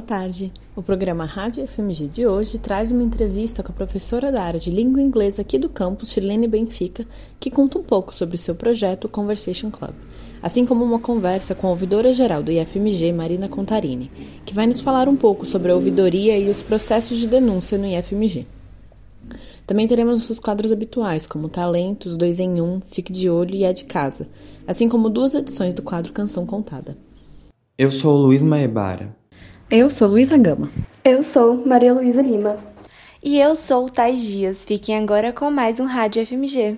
Boa tarde. O programa Rádio FMG de hoje traz uma entrevista com a professora da área de língua inglesa aqui do campus, Chilene Benfica, que conta um pouco sobre seu projeto Conversation Club, assim como uma conversa com a ouvidora geral do IFMG, Marina Contarini, que vai nos falar um pouco sobre a ouvidoria e os processos de denúncia no IFMG. Também teremos nossos quadros habituais, como Talentos, Dois em Um, Fique de Olho e É de Casa, assim como duas edições do quadro Canção Contada. Eu sou Luiz Maebara. Eu sou Luísa Gama. Eu sou Maria Luísa Lima. E eu sou Thais Dias. Fiquem agora com mais um Rádio FMG.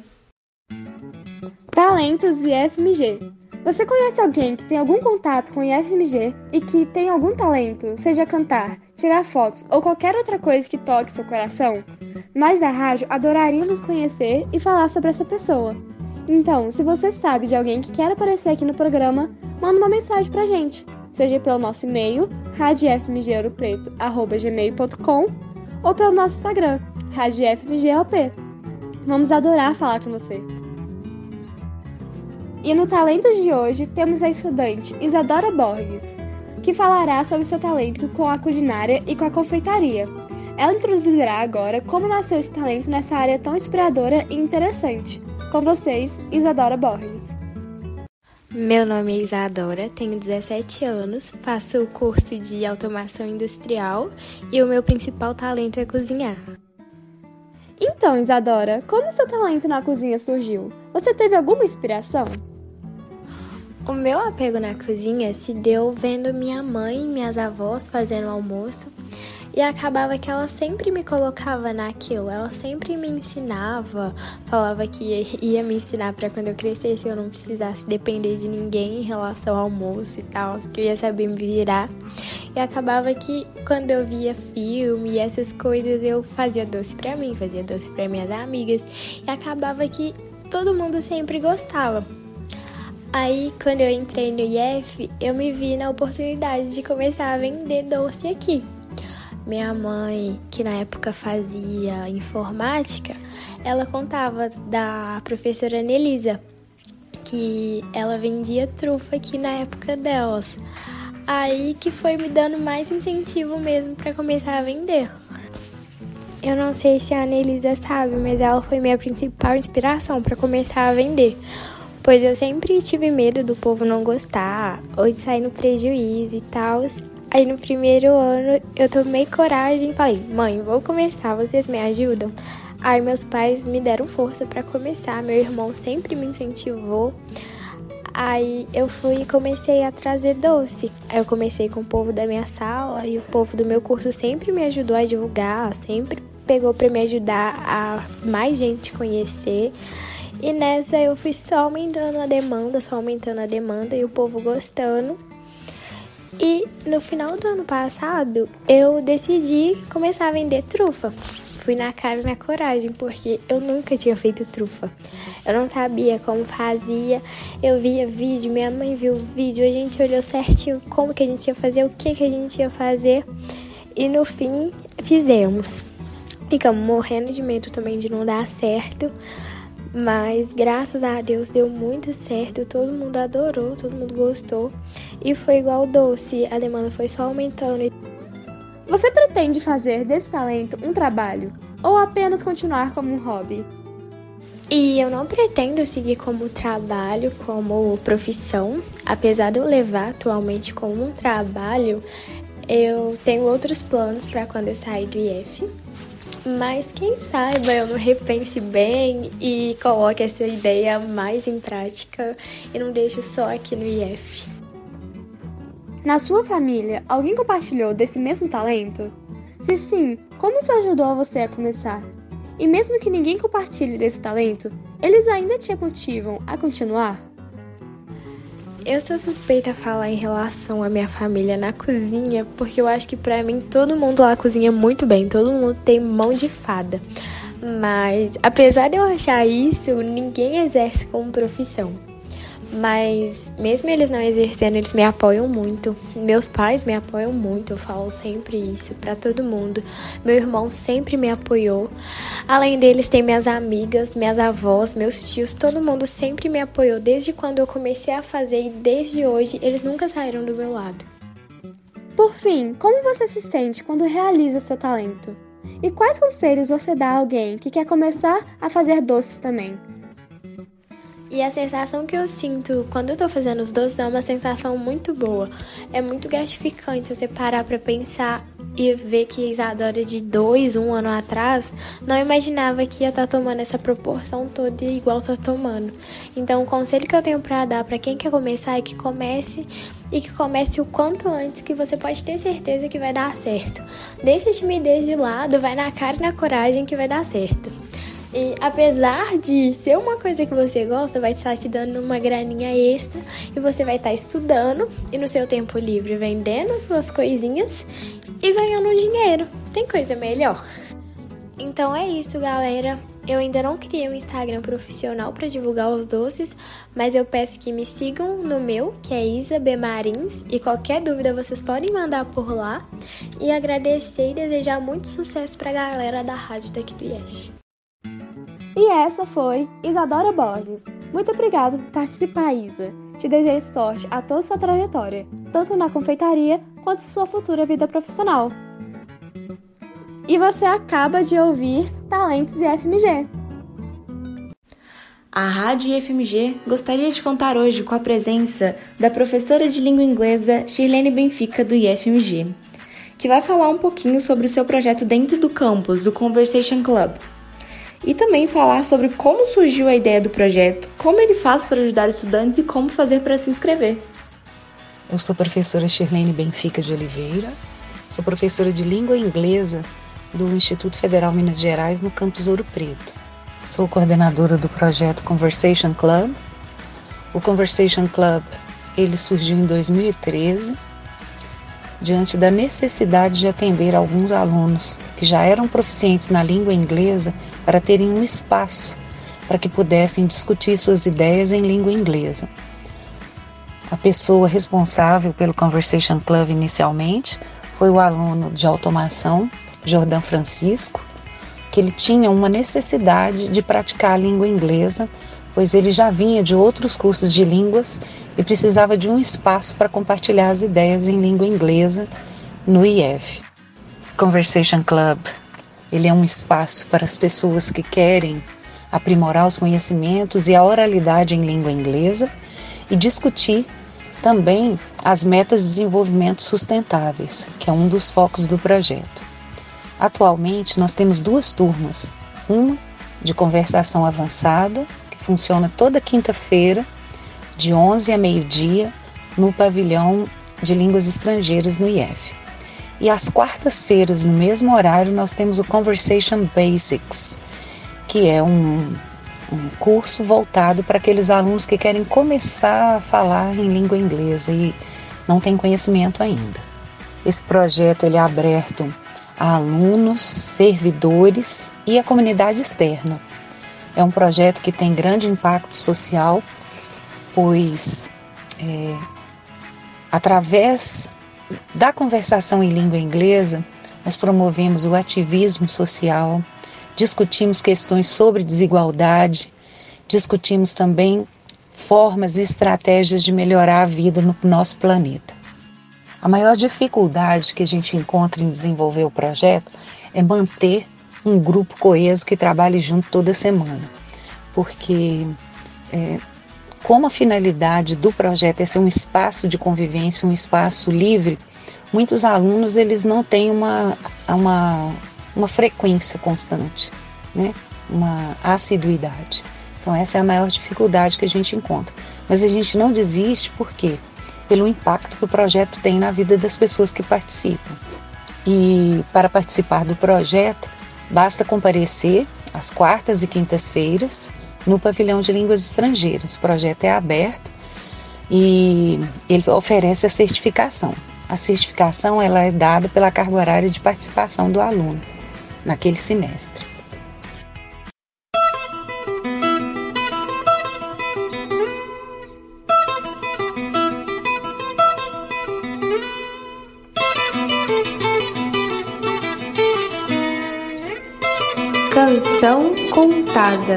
Talentos e FMG. Você conhece alguém que tem algum contato com o IFMG e que tem algum talento, seja cantar, tirar fotos ou qualquer outra coisa que toque seu coração? Nós da rádio adoraríamos conhecer e falar sobre essa pessoa. Então, se você sabe de alguém que quer aparecer aqui no programa, manda uma mensagem pra gente seja pelo nosso e-mail, radiofmgeuropreto.gmail.com ou pelo nosso Instagram, radiofmglp. Vamos adorar falar com você. E no Talentos de hoje temos a estudante Isadora Borges, que falará sobre seu talento com a culinária e com a confeitaria. Ela introduzirá agora como nasceu esse talento nessa área tão inspiradora e interessante. Com vocês, Isadora Borges. Meu nome é Isadora, tenho 17 anos, faço o curso de automação industrial e o meu principal talento é cozinhar. Então, Isadora, como seu talento na cozinha surgiu? Você teve alguma inspiração? O meu apego na cozinha se deu vendo minha mãe e minhas avós fazendo almoço e acabava que ela sempre me colocava naquilo, ela sempre me ensinava, falava que ia me ensinar para quando eu crescesse eu não precisasse depender de ninguém em relação ao almoço e tal, que eu ia saber me virar. E acabava que quando eu via filme e essas coisas eu fazia doce para mim, fazia doce para minhas amigas e acabava que todo mundo sempre gostava. Aí, quando eu entrei no IF, eu me vi na oportunidade de começar a vender doce aqui. Minha mãe, que na época fazia informática, ela contava da professora Nelisa, que ela vendia trufa aqui na época delas. Aí que foi me dando mais incentivo mesmo para começar a vender. Eu não sei se a Anelisa sabe, mas ela foi minha principal inspiração para começar a vender. Pois eu sempre tive medo do povo não gostar ou de sair no prejuízo e tal. Aí no primeiro ano eu tomei coragem e falei: "Mãe, vou começar, vocês me ajudam?". Aí meus pais me deram força para começar, meu irmão sempre me incentivou. Aí eu fui e comecei a trazer doce. Aí eu comecei com o povo da minha sala e o povo do meu curso sempre me ajudou a divulgar, sempre pegou para me ajudar a mais gente conhecer. E nessa eu fui só aumentando a demanda, só aumentando a demanda e o povo gostando. E no final do ano passado, eu decidi começar a vender trufa. Fui na cara e na coragem, porque eu nunca tinha feito trufa. Eu não sabia como fazia. Eu via vídeo, minha mãe viu o vídeo, a gente olhou certinho como que a gente ia fazer, o que que a gente ia fazer. E no fim, fizemos. Ficamos morrendo de medo também de não dar certo. Mas graças a Deus deu muito certo, todo mundo adorou, todo mundo gostou. E foi igual doce, a demanda foi só aumentando. Você pretende fazer desse talento um trabalho ou apenas continuar como um hobby? E eu não pretendo seguir como trabalho, como profissão, apesar de eu levar atualmente como um trabalho, eu tenho outros planos para quando eu sair do IF. Mas quem saiba eu não repense bem e coloque essa ideia mais em prática e não deixe só aqui no IF. Na sua família, alguém compartilhou desse mesmo talento? Se sim, como isso ajudou você a começar? E mesmo que ninguém compartilhe desse talento, eles ainda te motivam a continuar? Eu sou suspeita a falar em relação à minha família na cozinha, porque eu acho que pra mim todo mundo lá cozinha muito bem, todo mundo tem mão de fada. Mas apesar de eu achar isso, ninguém exerce como profissão. Mas mesmo eles não exercendo, eles me apoiam muito. Meus pais me apoiam muito, eu falo sempre isso para todo mundo. Meu irmão sempre me apoiou. Além deles, tem minhas amigas, minhas avós, meus tios, todo mundo sempre me apoiou desde quando eu comecei a fazer e desde hoje eles nunca saíram do meu lado. Por fim, como você se sente quando realiza seu talento? E quais conselhos você dá a alguém que quer começar a fazer doces também? E a sensação que eu sinto quando eu tô fazendo os doces é uma sensação muito boa. É muito gratificante você parar para pensar e ver que Isadora de dois, um ano atrás, não imaginava que ia estar tá tomando essa proporção toda igual tá tomando. Então, o conselho que eu tenho para dar para quem quer começar é que comece e que comece o quanto antes, que você pode ter certeza que vai dar certo. Deixa a timidez de lado, vai na cara e na coragem que vai dar certo. E apesar de ser uma coisa que você gosta, vai estar te dando uma graninha extra e você vai estar estudando e no seu tempo livre vendendo suas coisinhas e ganhando dinheiro. Tem coisa melhor? Então é isso, galera. Eu ainda não criei um Instagram profissional para divulgar os doces, mas eu peço que me sigam no meu, que é Isa B Marins, e qualquer dúvida vocês podem mandar por lá. E agradecer e desejar muito sucesso para a galera da rádio daqui do IEF. E essa foi Isadora Borges. Muito obrigado por participar, Isa. Te desejo sorte a toda sua trajetória, tanto na confeitaria quanto em sua futura vida profissional. E você acaba de ouvir Talentos e FMG. A Rádio IFMG gostaria de contar hoje com a presença da professora de língua inglesa Shirlene Benfica do IFMG, que vai falar um pouquinho sobre o seu projeto dentro do campus do Conversation Club. E também falar sobre como surgiu a ideia do projeto, como ele faz para ajudar estudantes e como fazer para se inscrever. Eu sou professora Shirlene Benfica de Oliveira, sou professora de língua inglesa do Instituto Federal Minas Gerais no campus Ouro Preto. Sou coordenadora do projeto Conversation Club. O Conversation Club ele surgiu em 2013 diante da necessidade de atender alguns alunos que já eram proficientes na língua inglesa para terem um espaço para que pudessem discutir suas ideias em língua inglesa. A pessoa responsável pelo Conversation Club inicialmente foi o aluno de automação, Jordan Francisco, que ele tinha uma necessidade de praticar a língua inglesa, pois ele já vinha de outros cursos de línguas e precisava de um espaço para compartilhar as ideias em língua inglesa no IF. Conversation Club, ele é um espaço para as pessoas que querem aprimorar os conhecimentos e a oralidade em língua inglesa e discutir também as metas de desenvolvimento sustentáveis, que é um dos focos do projeto. Atualmente nós temos duas turmas, uma de conversação avançada, que funciona toda quinta-feira, de 11 a meio-dia, no pavilhão de línguas estrangeiras no IF. E às quartas-feiras, no mesmo horário, nós temos o Conversation Basics, que é um um curso voltado para aqueles alunos que querem começar a falar em língua inglesa e não têm conhecimento ainda. Esse projeto ele é aberto a alunos, servidores e a comunidade externa. É um projeto que tem grande impacto social, pois é, através da conversação em língua inglesa, nós promovemos o ativismo social, discutimos questões sobre desigualdade, discutimos também formas e estratégias de melhorar a vida no nosso planeta. A maior dificuldade que a gente encontra em desenvolver o projeto é manter um grupo coeso que trabalhe junto toda semana, porque é, como a finalidade do projeto é ser um espaço de convivência, um espaço livre, muitos alunos eles não têm uma, uma uma frequência constante, né? uma assiduidade. Então, essa é a maior dificuldade que a gente encontra. Mas a gente não desiste por quê? Pelo impacto que o projeto tem na vida das pessoas que participam. E para participar do projeto, basta comparecer às quartas e quintas-feiras no pavilhão de línguas estrangeiras. O projeto é aberto e ele oferece a certificação. A certificação ela é dada pela carga horária de participação do aluno naquele semestre. Canção Contada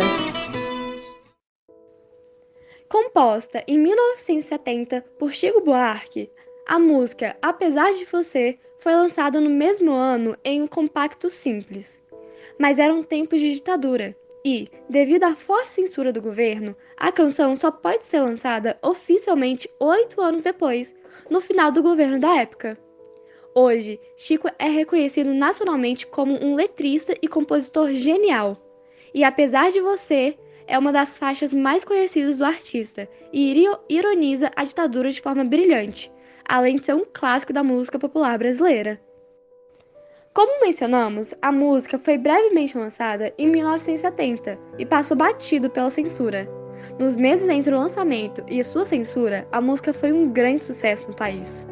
Composta em 1970 por Chico Buarque, A música Apesar de Você foi lançada no mesmo ano em um compacto simples. Mas eram tempos de ditadura e, devido à forte censura do governo, a canção só pode ser lançada oficialmente oito anos depois, no final do governo da época. Hoje, Chico é reconhecido nacionalmente como um letrista e compositor genial. E apesar de você, é uma das faixas mais conhecidas do artista e ironiza a ditadura de forma brilhante, além de ser um clássico da música popular brasileira. Como mencionamos, a música foi brevemente lançada em 1970 e passou batido pela censura. Nos meses entre o lançamento e sua censura, a música foi um grande sucesso no país.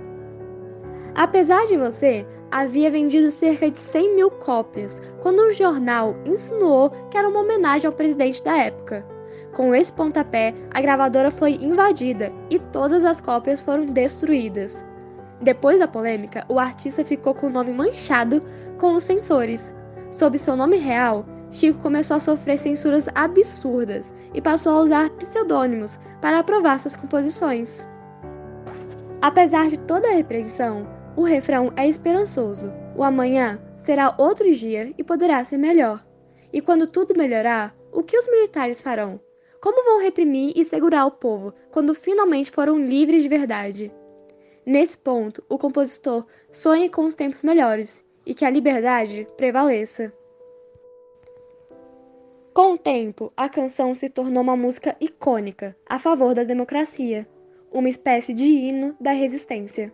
Apesar de você, havia vendido cerca de 100 mil cópias, quando um jornal insinuou que era uma homenagem ao presidente da época. Com esse pontapé, a gravadora foi invadida e todas as cópias foram destruídas. Depois da polêmica, o artista ficou com o nome manchado com os censores. Sob seu nome real, Chico começou a sofrer censuras absurdas e passou a usar pseudônimos para aprovar suas composições. Apesar de toda a repreensão, o refrão é esperançoso. O amanhã será outro dia e poderá ser melhor. E quando tudo melhorar, o que os militares farão? Como vão reprimir e segurar o povo quando finalmente foram livres de verdade? Nesse ponto, o compositor sonha com os tempos melhores e que a liberdade prevaleça. Com o tempo, a canção se tornou uma música icônica a favor da democracia, uma espécie de hino da resistência.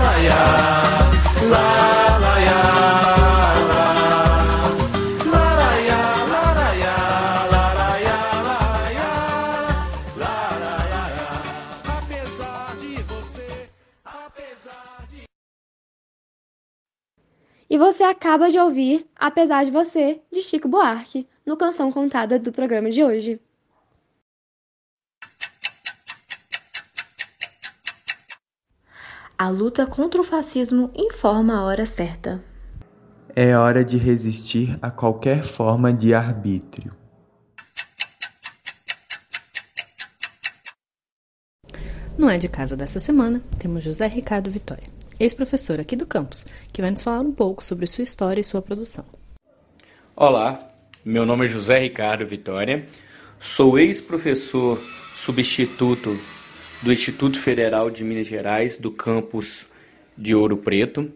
você acaba de ouvir Apesar de Você, de Chico Buarque, no Canção Contada do programa de hoje. A luta contra o fascismo informa a hora certa. É hora de resistir a qualquer forma de arbítrio. Não é de casa dessa semana, temos José Ricardo Vitória, ex-professor aqui do campus, que vai nos falar um pouco sobre sua história e sua produção. Olá, meu nome é José Ricardo Vitória, sou ex-professor substituto do Instituto Federal de Minas Gerais, do campus de Ouro Preto,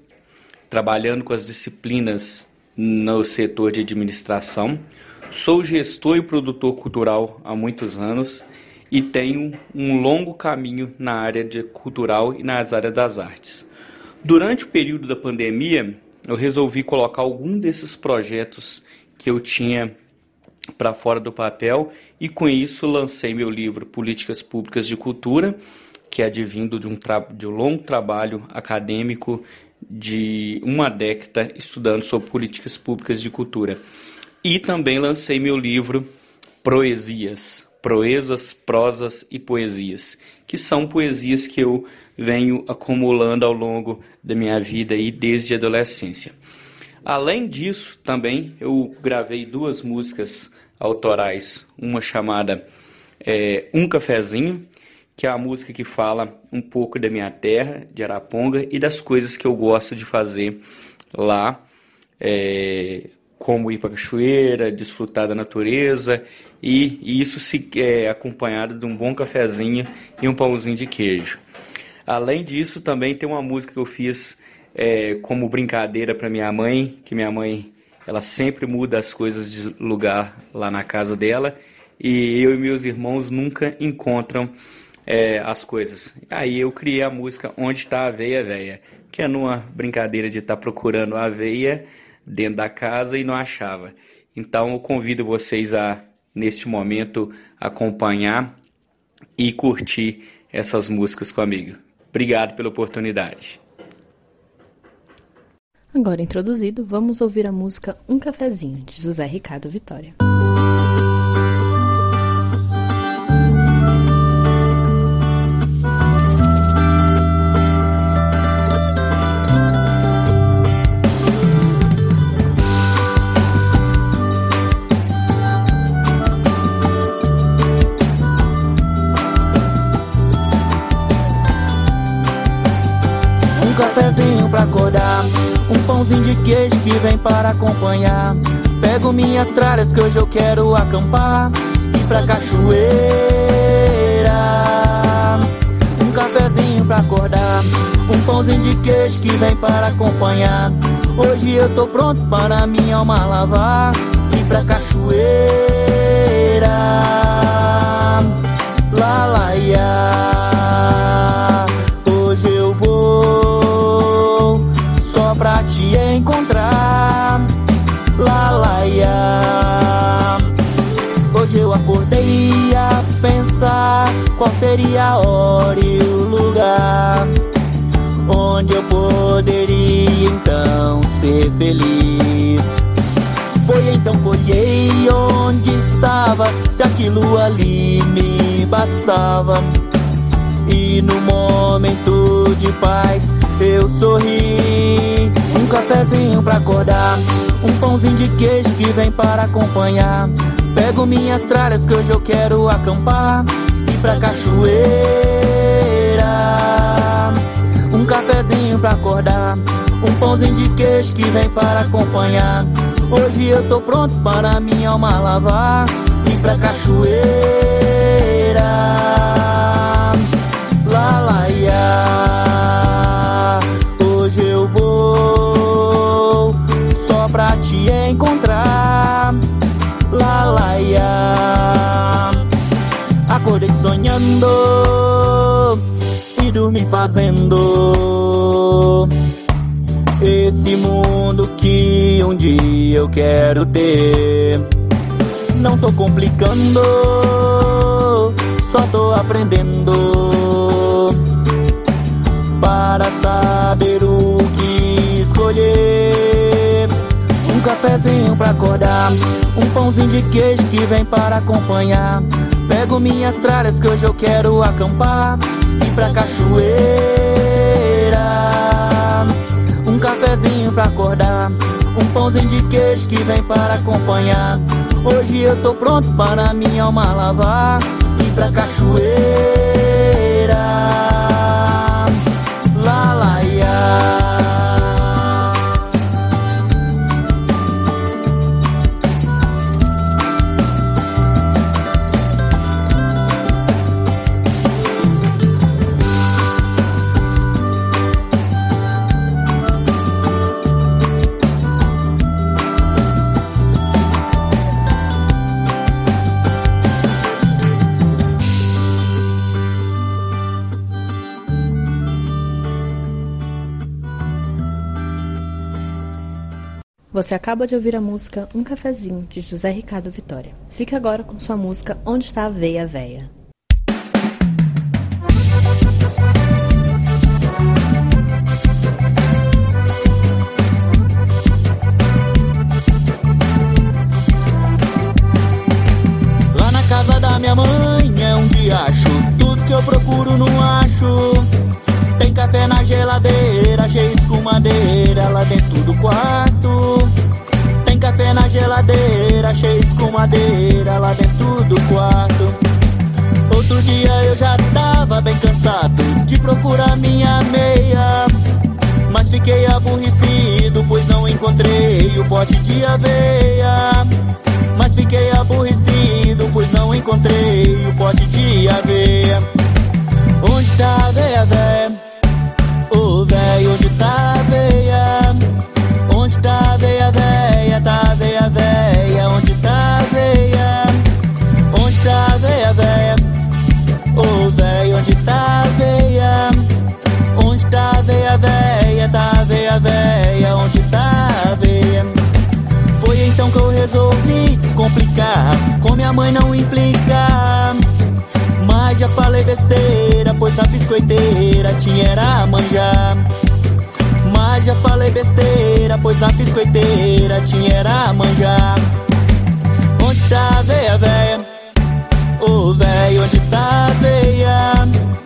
trabalhando com as disciplinas no setor de administração. Sou gestor e produtor cultural há muitos anos e tenho um longo caminho na área de cultural e nas áreas das artes. Durante o período da pandemia, eu resolvi colocar algum desses projetos que eu tinha para fora do papel e com isso lancei meu livro Políticas Públicas de Cultura, que é advindo de um, de um longo trabalho acadêmico de uma década estudando sobre políticas públicas de cultura. E também lancei meu livro Proesias, Proezas, Prosas e Poesias, que são poesias que eu venho acumulando ao longo da minha vida e desde a adolescência. Além disso, também eu gravei duas músicas autorais, uma chamada é, Um Cafezinho, que é a música que fala um pouco da minha terra, de Araponga, e das coisas que eu gosto de fazer lá, é, como ir para a cachoeira, desfrutar da natureza, e, e isso se é acompanhado de um bom cafezinho e um pãozinho de queijo. Além disso, também tem uma música que eu fiz é, como brincadeira para minha mãe, que minha mãe ela sempre muda as coisas de lugar lá na casa dela e eu e meus irmãos nunca encontram é, as coisas. Aí eu criei a música Onde está a Aveia Véia, que é numa brincadeira de estar tá procurando a aveia dentro da casa e não achava. Então eu convido vocês a, neste momento, acompanhar e curtir essas músicas comigo. Obrigado pela oportunidade. Agora introduzido, vamos ouvir a música Um Cafezinho, de José Ricardo Vitória. Cafezinho pra acordar um pãozinho de queijo que vem para acompanhar. Pego minhas tralhas que hoje eu quero acampar. E pra cachoeira. Um cafezinho pra acordar. Um pãozinho de queijo que vem para acompanhar. Hoje eu tô pronto para minha alma lavar. E pra cachoeira. Lá, lá, ia. Pensar qual seria a hora e o lugar onde eu poderia então ser feliz. Foi então que olhei onde estava, se aquilo ali me bastava. E no momento de paz eu sorri. Um cafezinho pra acordar, um pãozinho de queijo que vem para acompanhar. Pego minhas tralhas que hoje eu quero acampar. E pra cachoeira, um cafezinho pra acordar, um pãozinho de queijo que vem para acompanhar. Hoje eu tô pronto para minha alma lavar. E pra cachoeira. Fazendo esse mundo que um dia eu quero ter. Não tô complicando, só tô aprendendo para saber o que escolher. Um cafezinho pra acordar, um pãozinho de queijo que vem para acompanhar. Pego minhas tralhas que hoje eu quero acampar e pra cachoeira. Um cafezinho pra acordar, um pãozinho de queijo que vem para acompanhar. Hoje eu tô pronto para minha alma lavar e pra cachoeira. Você acaba de ouvir a música Um Cafezinho, de José Ricardo Vitória. Fique agora com sua música Onde Está a Veia Véia. Lá na casa da minha mãe é um diacho. Tudo que eu procuro não acho. Tem café na geladeira, cheio de escumadeira lá dentro do quarto. Café na geladeira, de escumadeira lá dentro do quarto. Outro dia eu já tava bem cansado de procurar minha meia. Mas fiquei aborrecido, pois não encontrei o pote de aveia. Mas fiquei aborrecido, pois não encontrei o pote de aveia. Onde tá a aveia, véia? Com minha mãe não implicar Mas já falei besteira Pois na biscoiteira tinha era manjar Mas já falei besteira Pois na biscoiteira tinha era manjar Onde tá a veia, véia? Ô véia, onde tá a veia?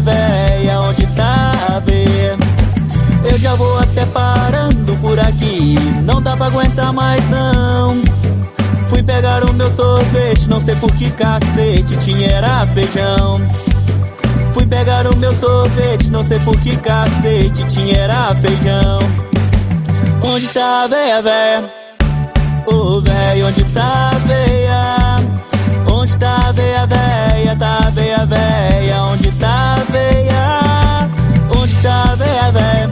Véia? Onde tá a veia? Eu já vou até parando por aqui Não dá pra aguentar mais não Fui pegar o meu sorvete Não sei por que cacete Tinha era feijão Fui pegar o meu sorvete Não sei por que cacete Tinha era feijão Onde tá a veia, véia? Ô véi, onde tá a veia? A veia? Tá veia, véia? Onde tá a veia? Onde tá a veia, véia?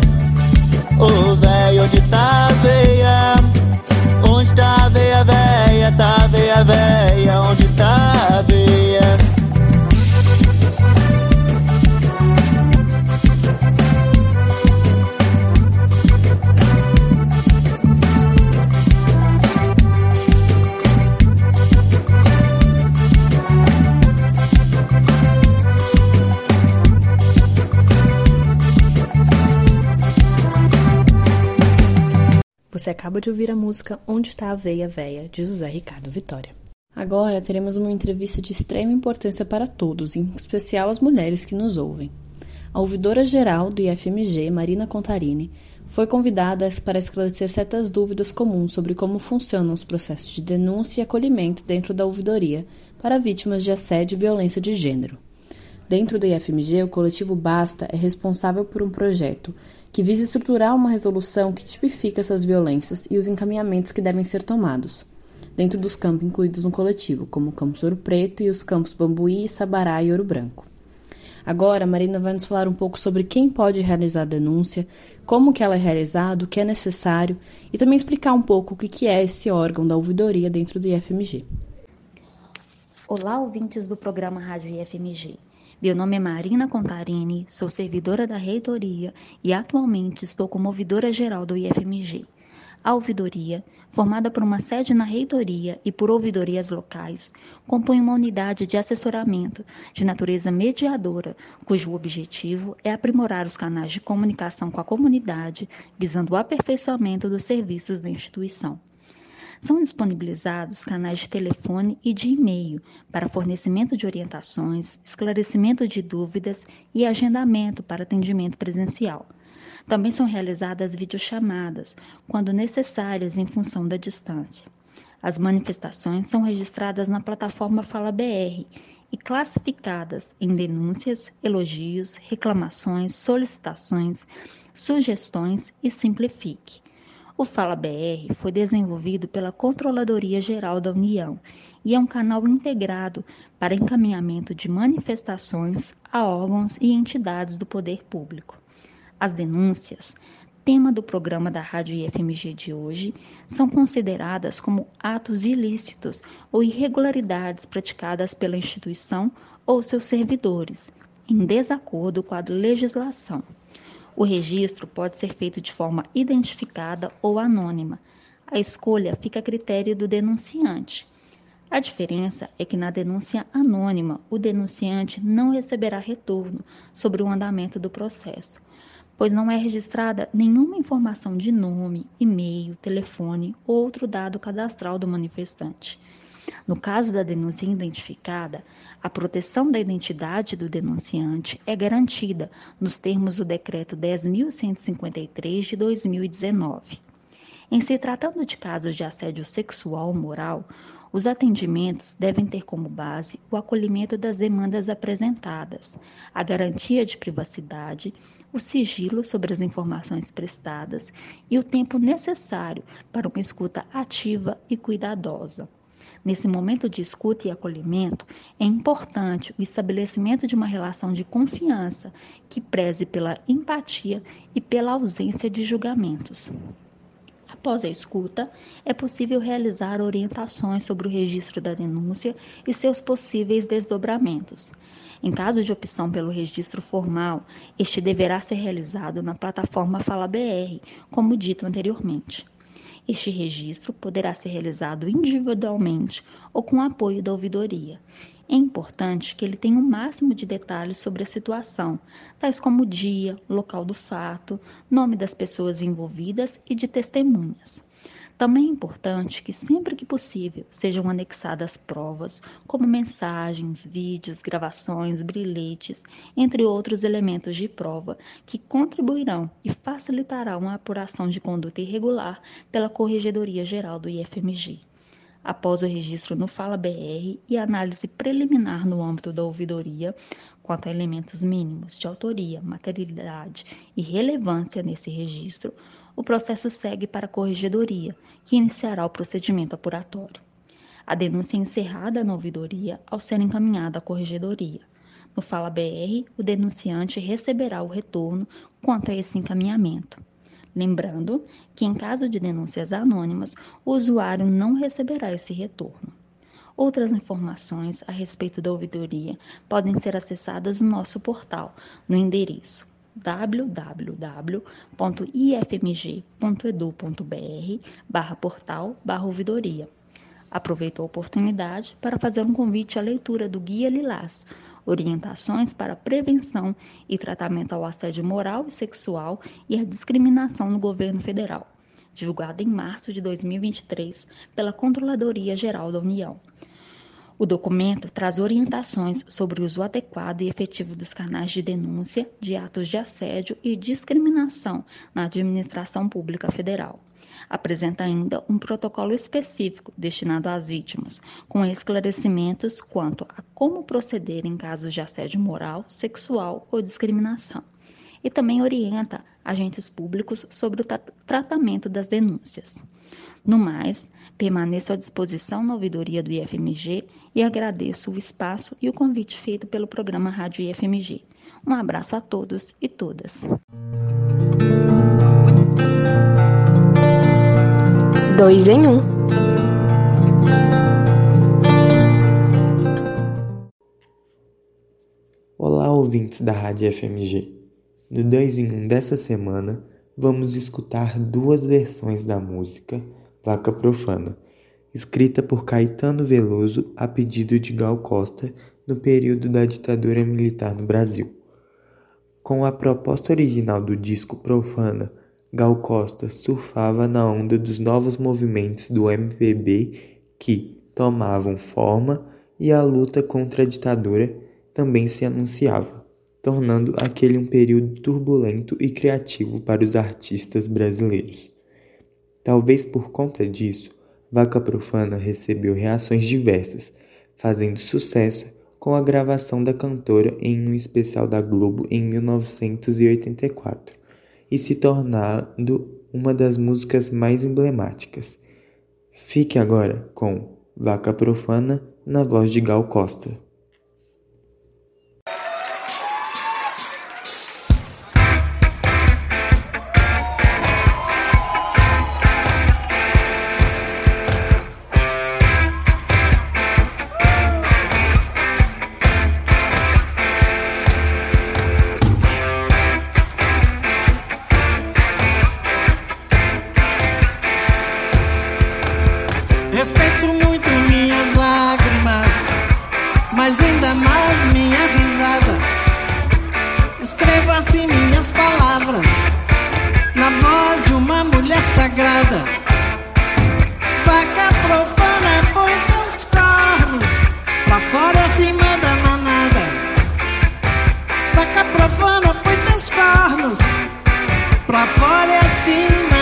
Ô véi, onde tá a veia? Onde tá a veia, véia? Tá a veia, véia? Onde Você acaba de ouvir a música Onde Está a Veia Véia, de José Ricardo Vitória. Agora teremos uma entrevista de extrema importância para todos, em especial as mulheres que nos ouvem. A ouvidora geral do IFMG, Marina Contarini, foi convidada para esclarecer certas dúvidas comuns sobre como funcionam os processos de denúncia e acolhimento dentro da ouvidoria para vítimas de assédio e violência de gênero. Dentro do IFMG, o coletivo Basta é responsável por um projeto que visa estruturar uma resolução que tipifica essas violências e os encaminhamentos que devem ser tomados, dentro dos campos incluídos no coletivo, como o Campus Ouro Preto e os campos Bambuí, Sabará e Ouro Branco. Agora, a Marina vai nos falar um pouco sobre quem pode realizar a denúncia, como que ela é realizada, o que é necessário e também explicar um pouco o que é esse órgão da ouvidoria dentro do IFMG. Olá, ouvintes do programa Rádio IFMG. Meu nome é Marina Contarini, sou servidora da reitoria e atualmente estou como ouvidora geral do IFMG. A ouvidoria, formada por uma sede na reitoria e por ouvidorias locais, compõe uma unidade de assessoramento de natureza mediadora, cujo objetivo é aprimorar os canais de comunicação com a comunidade, visando o aperfeiçoamento dos serviços da instituição. São disponibilizados canais de telefone e de e-mail para fornecimento de orientações, esclarecimento de dúvidas e agendamento para atendimento presencial. Também são realizadas videochamadas, quando necessárias em função da distância. As manifestações são registradas na plataforma Fala BR e classificadas em denúncias, elogios, reclamações, solicitações, sugestões e simplifique. O Fala BR foi desenvolvido pela Controladoria Geral da União e é um canal integrado para encaminhamento de manifestações a órgãos e entidades do poder público. As denúncias, tema do programa da Rádio IFMG de hoje, são consideradas como atos ilícitos ou irregularidades praticadas pela instituição ou seus servidores, em desacordo com a legislação. O registro pode ser feito de forma identificada ou anônima. A escolha fica a critério do denunciante. A diferença é que na denúncia anônima, o denunciante não receberá retorno sobre o andamento do processo, pois não é registrada nenhuma informação de nome, e-mail, telefone ou outro dado cadastral do manifestante. No caso da denúncia identificada, a proteção da identidade do denunciante é garantida nos termos do Decreto 10.153 de 2019. Em se tratando de casos de assédio sexual ou moral, os atendimentos devem ter como base o acolhimento das demandas apresentadas, a garantia de privacidade, o sigilo sobre as informações prestadas e o tempo necessário para uma escuta ativa e cuidadosa. Nesse momento de escuta e acolhimento, é importante o estabelecimento de uma relação de confiança que preze pela empatia e pela ausência de julgamentos. Após a escuta, é possível realizar orientações sobre o registro da denúncia e seus possíveis desdobramentos. Em caso de opção pelo registro formal, este deverá ser realizado na plataforma Fala BR, como dito anteriormente. Este registro poderá ser realizado individualmente ou com apoio da ouvidoria. É importante que ele tenha o um máximo de detalhes sobre a situação, tais como dia, local do fato, nome das pessoas envolvidas e de testemunhas. Também é importante que, sempre que possível, sejam anexadas provas, como mensagens, vídeos, gravações, brilhetes, entre outros elementos de prova, que contribuirão e facilitarão a apuração de conduta irregular pela Corregedoria Geral do IFMG. Após o registro no Fala BR e análise preliminar no âmbito da ouvidoria, quanto a elementos mínimos de autoria, materialidade e relevância nesse registro, o processo segue para a corregedoria, que iniciará o procedimento apuratório. A denúncia é encerrada na ouvidoria ao ser encaminhada à corregedoria. No Fala BR, o denunciante receberá o retorno quanto a esse encaminhamento. Lembrando que, em caso de denúncias anônimas, o usuário não receberá esse retorno. Outras informações a respeito da ouvidoria podem ser acessadas no nosso portal, no endereço www.ifmg.edu.br barra portal barra ouvidoria. Aproveito a oportunidade para fazer um convite à leitura do Guia Lilás, orientações para prevenção e tratamento ao assédio moral e sexual e à discriminação no governo federal, divulgado em março de 2023 pela Controladoria Geral da União. O documento traz orientações sobre o uso adequado e efetivo dos canais de denúncia de atos de assédio e discriminação na administração pública federal. apresenta ainda um protocolo específico destinado às vítimas, com esclarecimentos quanto a como proceder em casos de assédio moral, sexual ou discriminação. E também orienta agentes públicos sobre o tratamento das denúncias. No mais, permaneço à disposição na ouvidoria do IFMG e agradeço o espaço e o convite feito pelo programa Rádio IFMG. Um abraço a todos e todas. Dois em um. Olá, ouvintes da Rádio FMG. No 2 em 1 dessa semana, vamos escutar duas versões da música Vaca Profana, escrita por Caetano Veloso a pedido de Gal Costa no período da ditadura militar no Brasil. Com a proposta original do disco Profana, Gal Costa surfava na onda dos novos movimentos do MPB que tomavam forma e a luta contra a ditadura também se anunciava, tornando aquele um período turbulento e criativo para os artistas brasileiros. Talvez por conta disso, Vaca Profana recebeu reações diversas, fazendo sucesso com a gravação da cantora em um especial da Globo em 1984 e se tornando uma das músicas mais emblemáticas. Fique agora com Vaca Profana na voz de Gal Costa. Faz-me avisada, escreva assim minhas palavras, na voz de uma mulher sagrada. Vaca profana, põe teus cornos, pra fora se manda manada. Vaca profana, põe teus cornos, pra fora e manda.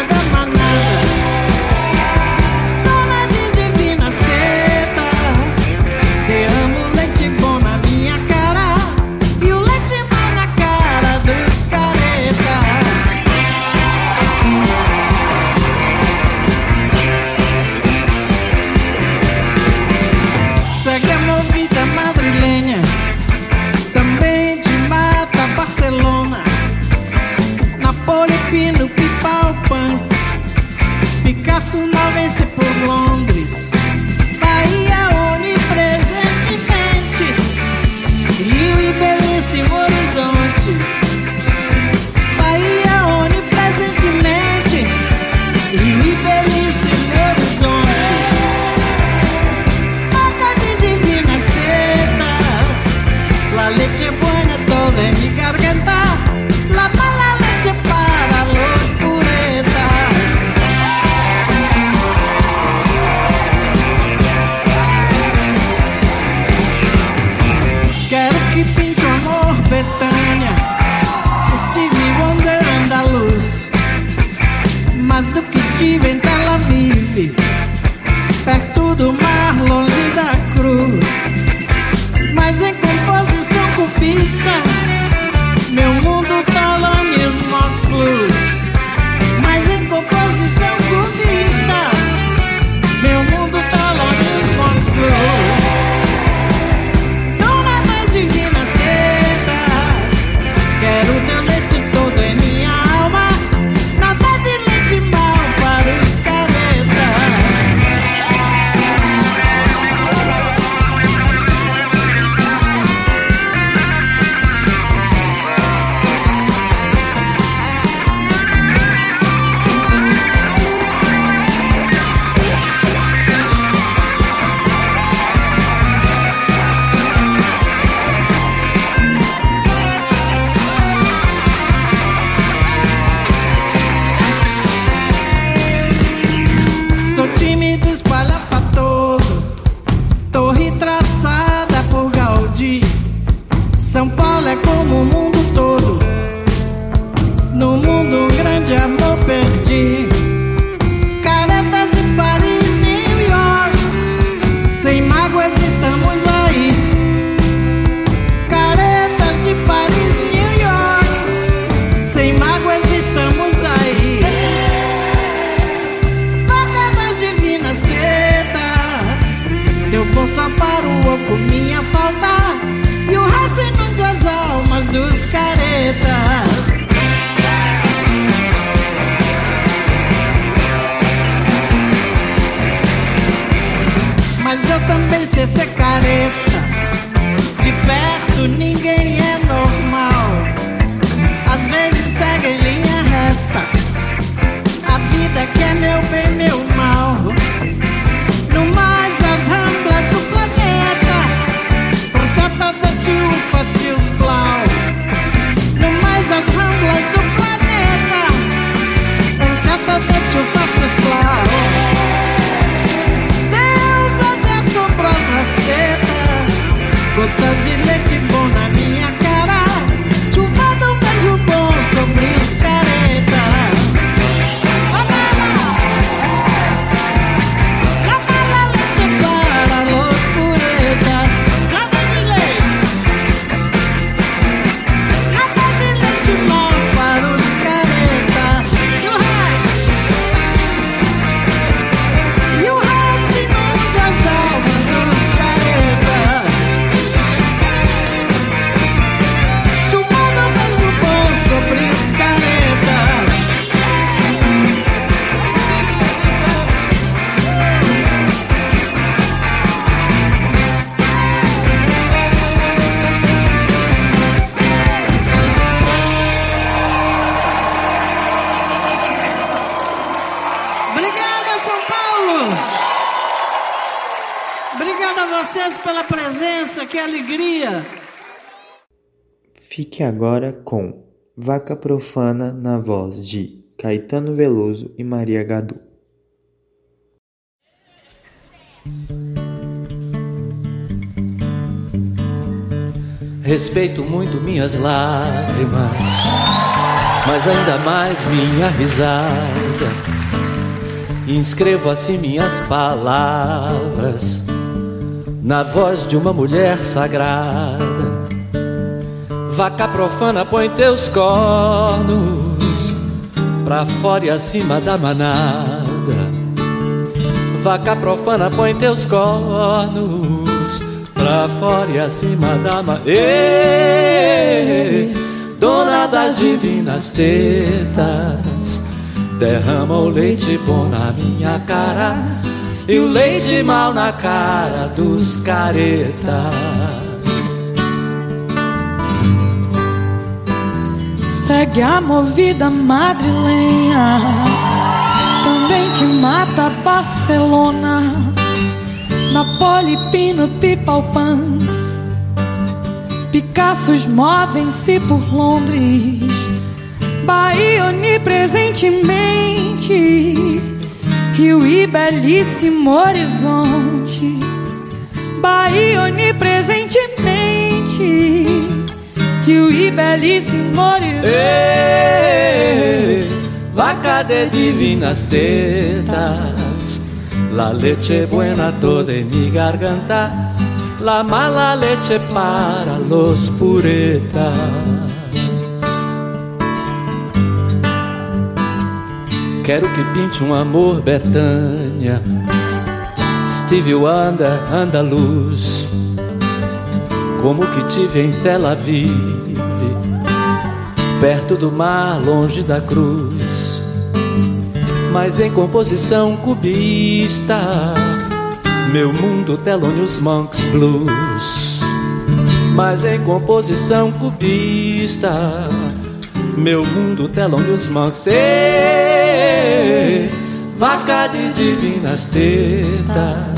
Meu bem, meu mal. Agora com Vaca Profana na voz de Caetano Veloso e Maria Gadu. Respeito muito minhas lágrimas, mas ainda mais minha risada. Inscrevo assim minhas palavras na voz de uma mulher sagrada. Vaca profana, põe teus cornos pra fora e acima da manada. Vaca profana, põe teus cornos pra fora e acima da manada. Dona das divinas tetas, derrama o leite bom na minha cara e o leite mal na cara dos caretas. Segue a movida madrilenha, também te mata Barcelona, Napoli, Pino, Pipalpans. Picassos movem-se por Londres, Bahia onipresentemente, Rio e belíssimo horizonte, Bahia onipresentemente. Rio e belíssimo horizonte. Vaca de divinas tetas, la leche buena toda en mi garganta, la mala leche para los puretas. Quero que pinte um amor Betânia, Steve Wonder, Andaluz como que tive em Tel Aviv, perto do mar, longe da cruz, mas em composição cubista, meu mundo Thelonious Monks Blues, mas em composição cubista, meu mundo Thelonious Monks, Ê, vaca de divinas tetas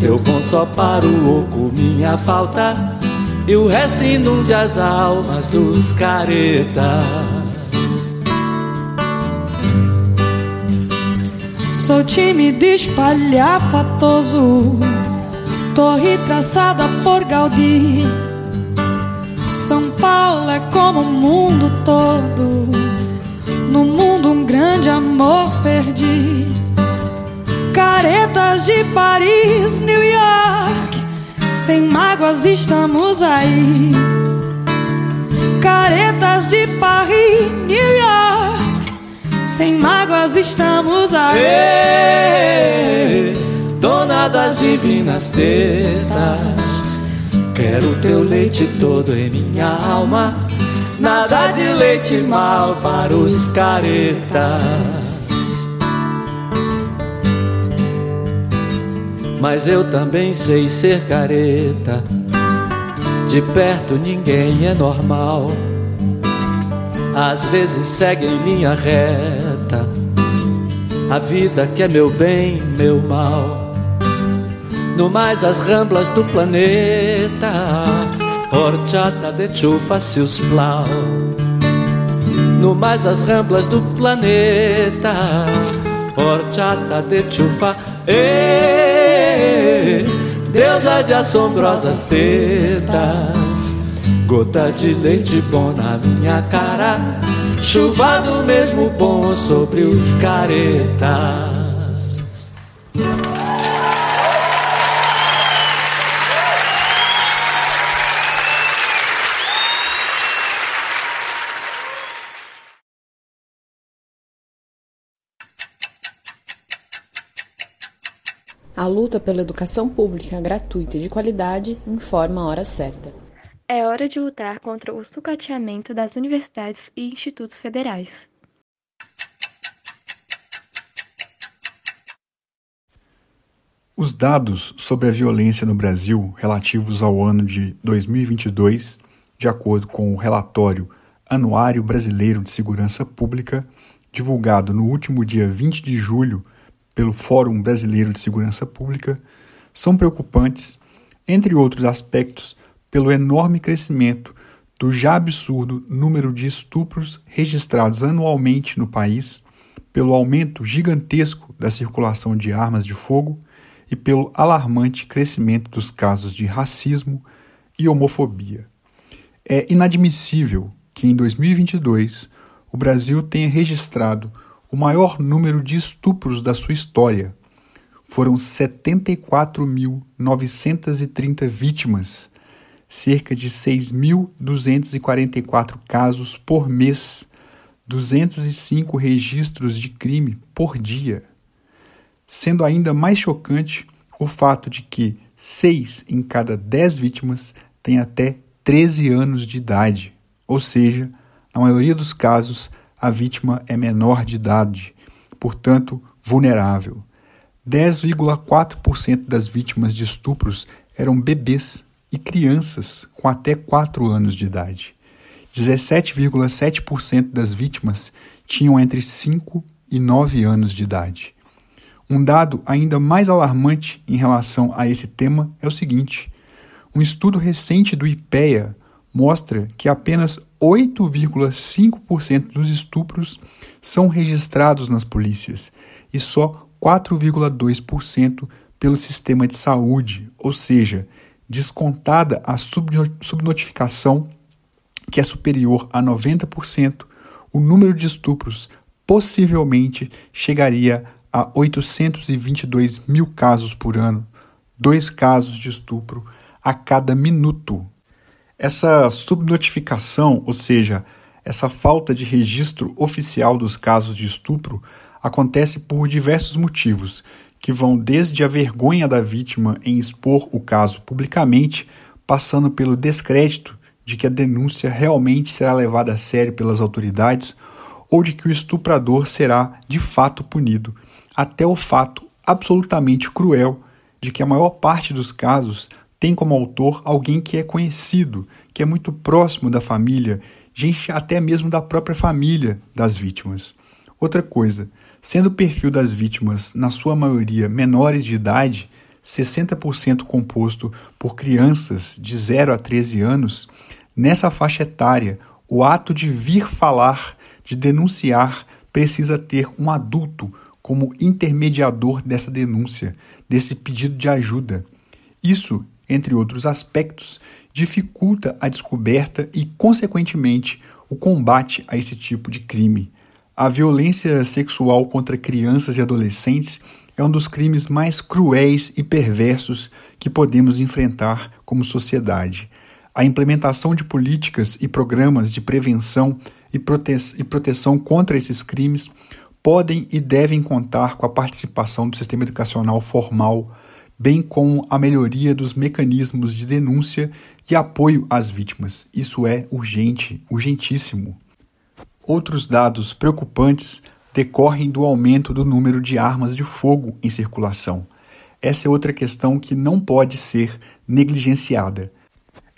teu com só para o oco minha falta E o resto inunde as almas dos caretas. Sou tímido espalhafatoso Torre traçada por Gaudí. São Paulo é como o mundo todo No mundo um grande amor perdi Caretas de Paris, New York, sem mágoas estamos aí. Caretas de Paris, New York, sem mágoas estamos aí. Dona das divinas tetas, quero teu leite todo em minha alma nada de leite mal para os caretas. Mas eu também sei ser careta. De perto ninguém é normal. Às vezes segue em linha reta. A vida que é meu bem, meu mal. No mais as ramblas do planeta. Horchata de chufa se os plau. No mais as ramblas do planeta. Horchata de Deusa de assombrosas tetas, gota de leite bom na minha cara, chuva do mesmo bom sobre os caretas. Luta pela educação pública gratuita e de qualidade informa a hora certa. É hora de lutar contra o sucateamento das universidades e institutos federais. Os dados sobre a violência no Brasil relativos ao ano de 2022, de acordo com o relatório Anuário Brasileiro de Segurança Pública, divulgado no último dia 20 de julho pelo Fórum Brasileiro de Segurança Pública, são preocupantes, entre outros aspectos, pelo enorme crescimento do já absurdo número de estupros registrados anualmente no país, pelo aumento gigantesco da circulação de armas de fogo e pelo alarmante crescimento dos casos de racismo e homofobia. É inadmissível que em 2022 o Brasil tenha registrado o maior número de estupros da sua história. Foram 74.930 vítimas, cerca de 6.244 casos por mês, 205 registros de crime por dia. Sendo ainda mais chocante o fato de que 6 em cada 10 vítimas têm até 13 anos de idade, ou seja, na maioria dos casos, a vítima é menor de idade, portanto vulnerável. 10,4% das vítimas de estupros eram bebês e crianças com até 4 anos de idade. 17,7% das vítimas tinham entre 5 e 9 anos de idade. Um dado ainda mais alarmante em relação a esse tema é o seguinte: um estudo recente do IPEA mostra que apenas 8,5% dos estupros são registrados nas polícias e só 4,2% pelo sistema de saúde, ou seja, descontada a subnotificação, que é superior a 90%, o número de estupros possivelmente chegaria a 822 mil casos por ano, dois casos de estupro a cada minuto essa subnotificação, ou seja, essa falta de registro oficial dos casos de estupro, acontece por diversos motivos, que vão desde a vergonha da vítima em expor o caso publicamente, passando pelo descrédito de que a denúncia realmente será levada a sério pelas autoridades ou de que o estuprador será de fato punido, até o fato absolutamente cruel de que a maior parte dos casos tem como autor alguém que é conhecido, que é muito próximo da família, gente até mesmo da própria família das vítimas. Outra coisa, sendo o perfil das vítimas, na sua maioria, menores de idade, 60% composto por crianças de 0 a 13 anos, nessa faixa etária, o ato de vir falar, de denunciar, precisa ter um adulto como intermediador dessa denúncia, desse pedido de ajuda. Isso entre outros aspectos, dificulta a descoberta e, consequentemente, o combate a esse tipo de crime. A violência sexual contra crianças e adolescentes é um dos crimes mais cruéis e perversos que podemos enfrentar como sociedade. A implementação de políticas e programas de prevenção e, prote e proteção contra esses crimes podem e devem contar com a participação do sistema educacional formal, bem como a melhoria dos mecanismos de denúncia e apoio às vítimas. Isso é urgente, urgentíssimo. Outros dados preocupantes decorrem do aumento do número de armas de fogo em circulação. Essa é outra questão que não pode ser negligenciada.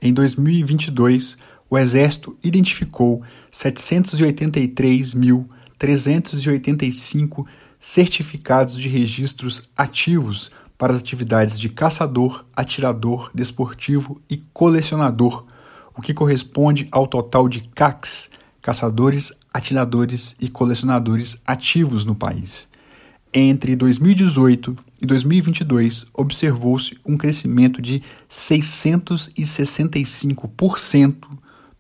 Em 2022, o Exército identificou 783.385 certificados de registros ativos para as atividades de caçador, atirador, desportivo e colecionador, o que corresponde ao total de CACs, caçadores, atiradores e colecionadores ativos no país. Entre 2018 e 2022, observou-se um crescimento de 665%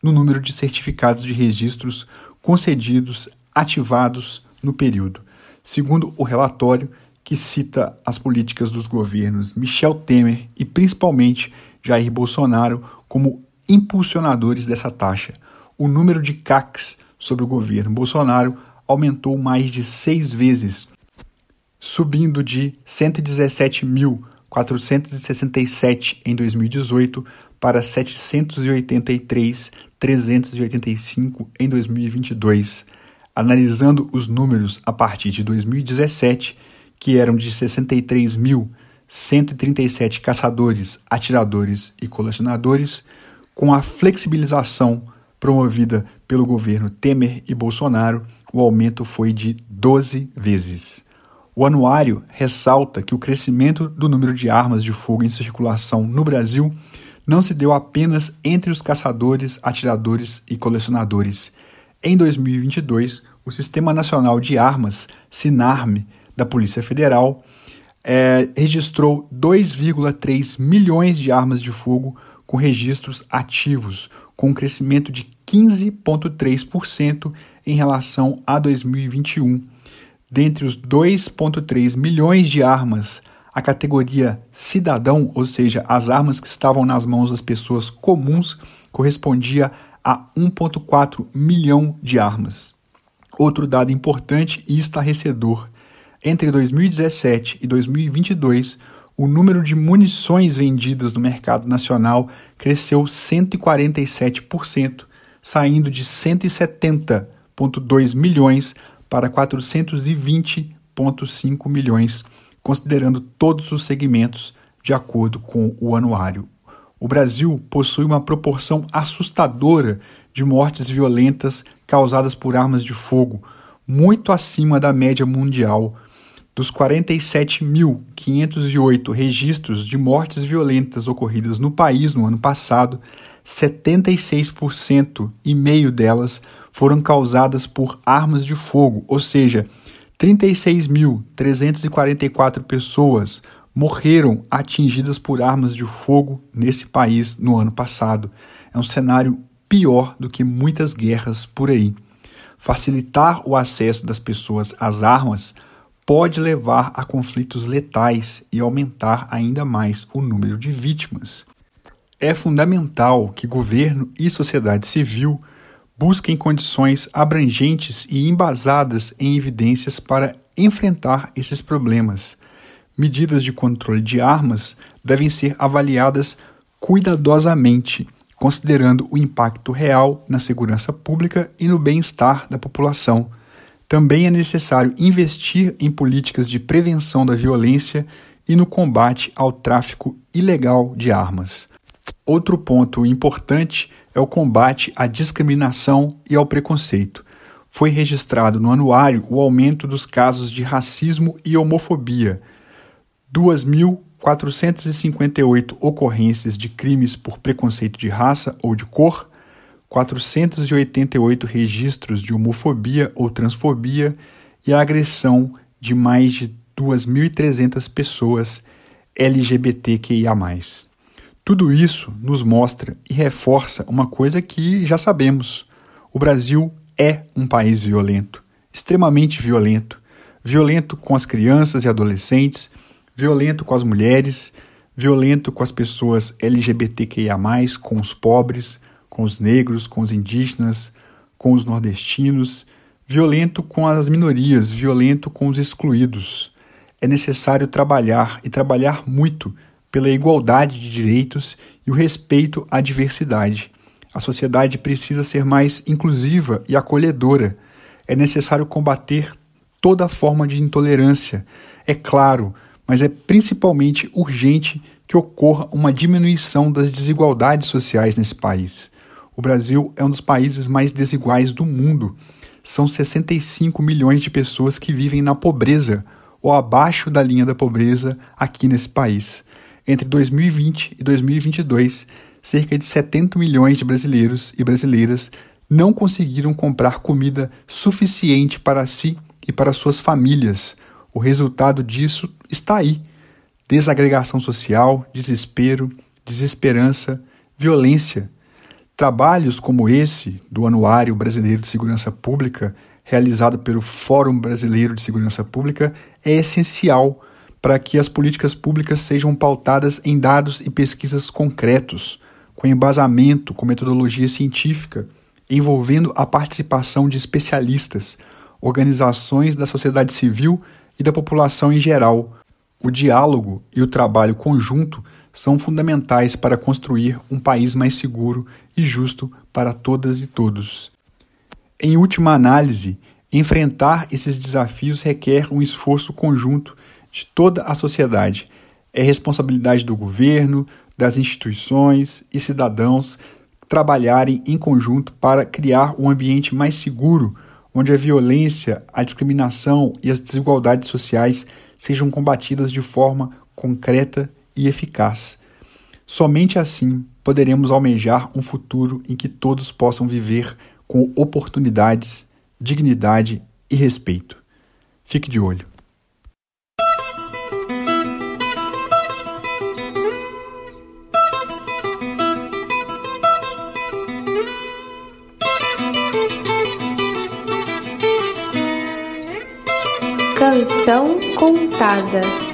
no número de certificados de registros concedidos, ativados no período, segundo o relatório que cita as políticas dos governos Michel Temer e principalmente Jair Bolsonaro como impulsionadores dessa taxa. O número de CACs sobre o governo Bolsonaro aumentou mais de seis vezes, subindo de 117.467 em 2018 para 783.385 em 2022. Analisando os números a partir de 2017, que eram de 63.137 caçadores, atiradores e colecionadores, com a flexibilização promovida pelo governo Temer e Bolsonaro, o aumento foi de 12 vezes. O anuário ressalta que o crescimento do número de armas de fogo em circulação no Brasil não se deu apenas entre os caçadores, atiradores e colecionadores. Em 2022, o Sistema Nacional de Armas, SINARME, da Polícia Federal é, registrou 2,3 milhões de armas de fogo com registros ativos, com um crescimento de 15,3% em relação a 2021. Dentre os 2,3 milhões de armas, a categoria cidadão, ou seja, as armas que estavam nas mãos das pessoas comuns, correspondia a 1,4 milhão de armas. Outro dado importante e estarrecedor entre 2017 e 2022, o número de munições vendidas no mercado nacional cresceu 147%, saindo de 170,2 milhões para 420,5 milhões, considerando todos os segmentos, de acordo com o anuário. O Brasil possui uma proporção assustadora de mortes violentas causadas por armas de fogo, muito acima da média mundial, dos 47.508 registros de mortes violentas ocorridas no país no ano passado, 76% e meio delas foram causadas por armas de fogo, ou seja, 36.344 pessoas morreram atingidas por armas de fogo nesse país no ano passado. É um cenário pior do que muitas guerras por aí. Facilitar o acesso das pessoas às armas pode levar a conflitos letais e aumentar ainda mais o número de vítimas. É fundamental que governo e sociedade civil busquem condições abrangentes e embasadas em evidências para enfrentar esses problemas. Medidas de controle de armas devem ser avaliadas cuidadosamente, considerando o impacto real na segurança pública e no bem-estar da população também é necessário investir em políticas de prevenção da violência e no combate ao tráfico ilegal de armas. Outro ponto importante é o combate à discriminação e ao preconceito. Foi registrado no anuário o aumento dos casos de racismo e homofobia. 2.458 ocorrências de crimes por preconceito de raça ou de cor 488 registros de homofobia ou transfobia e a agressão de mais de 2.300 pessoas LGBTQIA. Tudo isso nos mostra e reforça uma coisa que já sabemos: o Brasil é um país violento, extremamente violento. Violento com as crianças e adolescentes, violento com as mulheres, violento com as pessoas LGBTQIA, com os pobres, com os negros, com os indígenas, com os nordestinos, violento com as minorias, violento com os excluídos. é necessário trabalhar e trabalhar muito pela igualdade de direitos e o respeito à diversidade. A sociedade precisa ser mais inclusiva e acolhedora. É necessário combater toda forma de intolerância. É claro, mas é principalmente urgente que ocorra uma diminuição das desigualdades sociais nesse país. O Brasil é um dos países mais desiguais do mundo. São 65 milhões de pessoas que vivem na pobreza ou abaixo da linha da pobreza aqui nesse país. Entre 2020 e 2022, cerca de 70 milhões de brasileiros e brasileiras não conseguiram comprar comida suficiente para si e para suas famílias. O resultado disso está aí: desagregação social, desespero, desesperança, violência. Trabalhos como esse do Anuário Brasileiro de Segurança Pública, realizado pelo Fórum Brasileiro de Segurança Pública, é essencial para que as políticas públicas sejam pautadas em dados e pesquisas concretos, com embasamento, com metodologia científica, envolvendo a participação de especialistas, organizações da sociedade civil e da população em geral. O diálogo e o trabalho conjunto são fundamentais para construir um país mais seguro e justo para todas e todos. Em última análise, enfrentar esses desafios requer um esforço conjunto de toda a sociedade. É responsabilidade do governo, das instituições e cidadãos trabalharem em conjunto para criar um ambiente mais seguro, onde a violência, a discriminação e as desigualdades sociais sejam combatidas de forma concreta e eficaz. Somente assim poderemos almejar um futuro em que todos possam viver com oportunidades, dignidade e respeito. Fique de olho. Canção Contada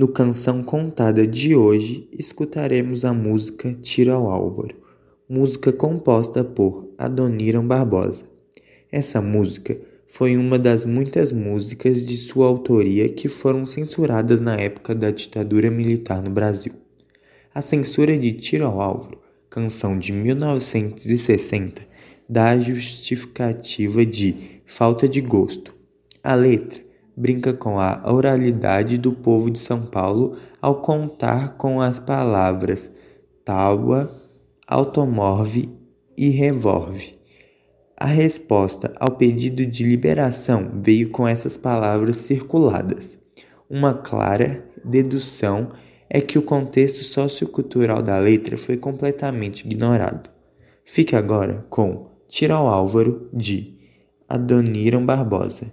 No Canção Contada de hoje, escutaremos a música Tira ao Álvaro, música composta por Adoniram Barbosa. Essa música foi uma das muitas músicas de sua autoria que foram censuradas na época da ditadura militar no Brasil. A censura de Tiro ao Álvaro, canção de 1960, dá a justificativa de falta de gosto. A letra brinca com a oralidade do povo de São Paulo ao contar com as palavras tábua, automorve e revolve. A resposta ao pedido de liberação veio com essas palavras circuladas. Uma clara dedução é que o contexto sociocultural da letra foi completamente ignorado. Fique agora com Tira ao Álvaro de Adoniram Barbosa.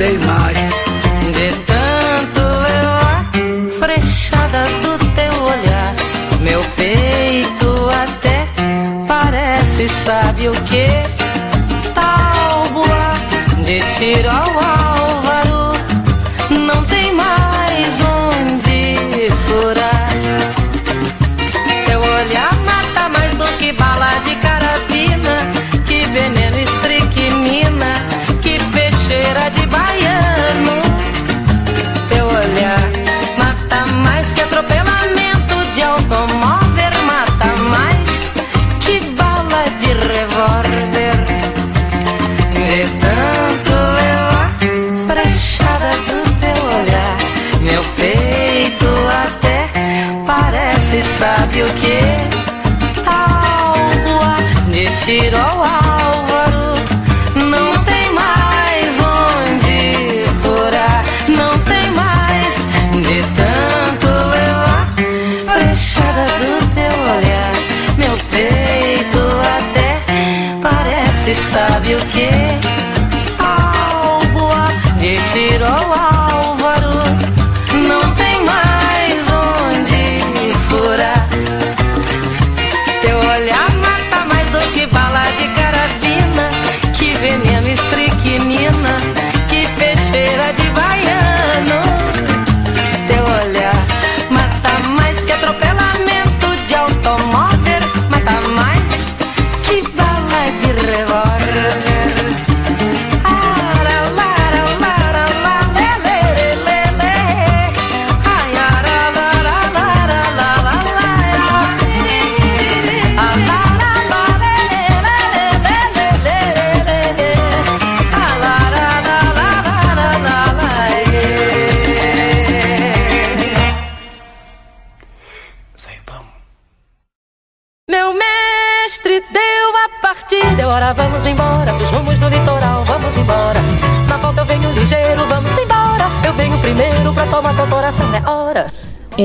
Mais. De tanto levar frechada do teu olhar, meu peito até parece, sabe o que? Tábua de tiro ao álvaro. Não tem mais onde furar olhar mata mais do que bala de carabina, que veneno automóvel, mata mais que bala de revólver. De sabe o que?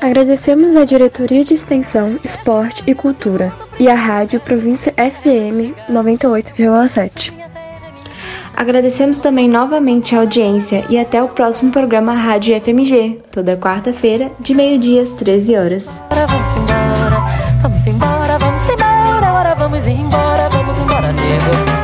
Agradecemos à Diretoria de Extensão, Esporte e Cultura e à Rádio Província FM 98,7. Agradecemos também novamente a audiência e até o próximo programa Rádio FMG, toda quarta-feira, de meio-dia às 13 horas. Ora, vamos embora, vamos embora, vamos embora, ora, vamos embora, vamos embora, nego.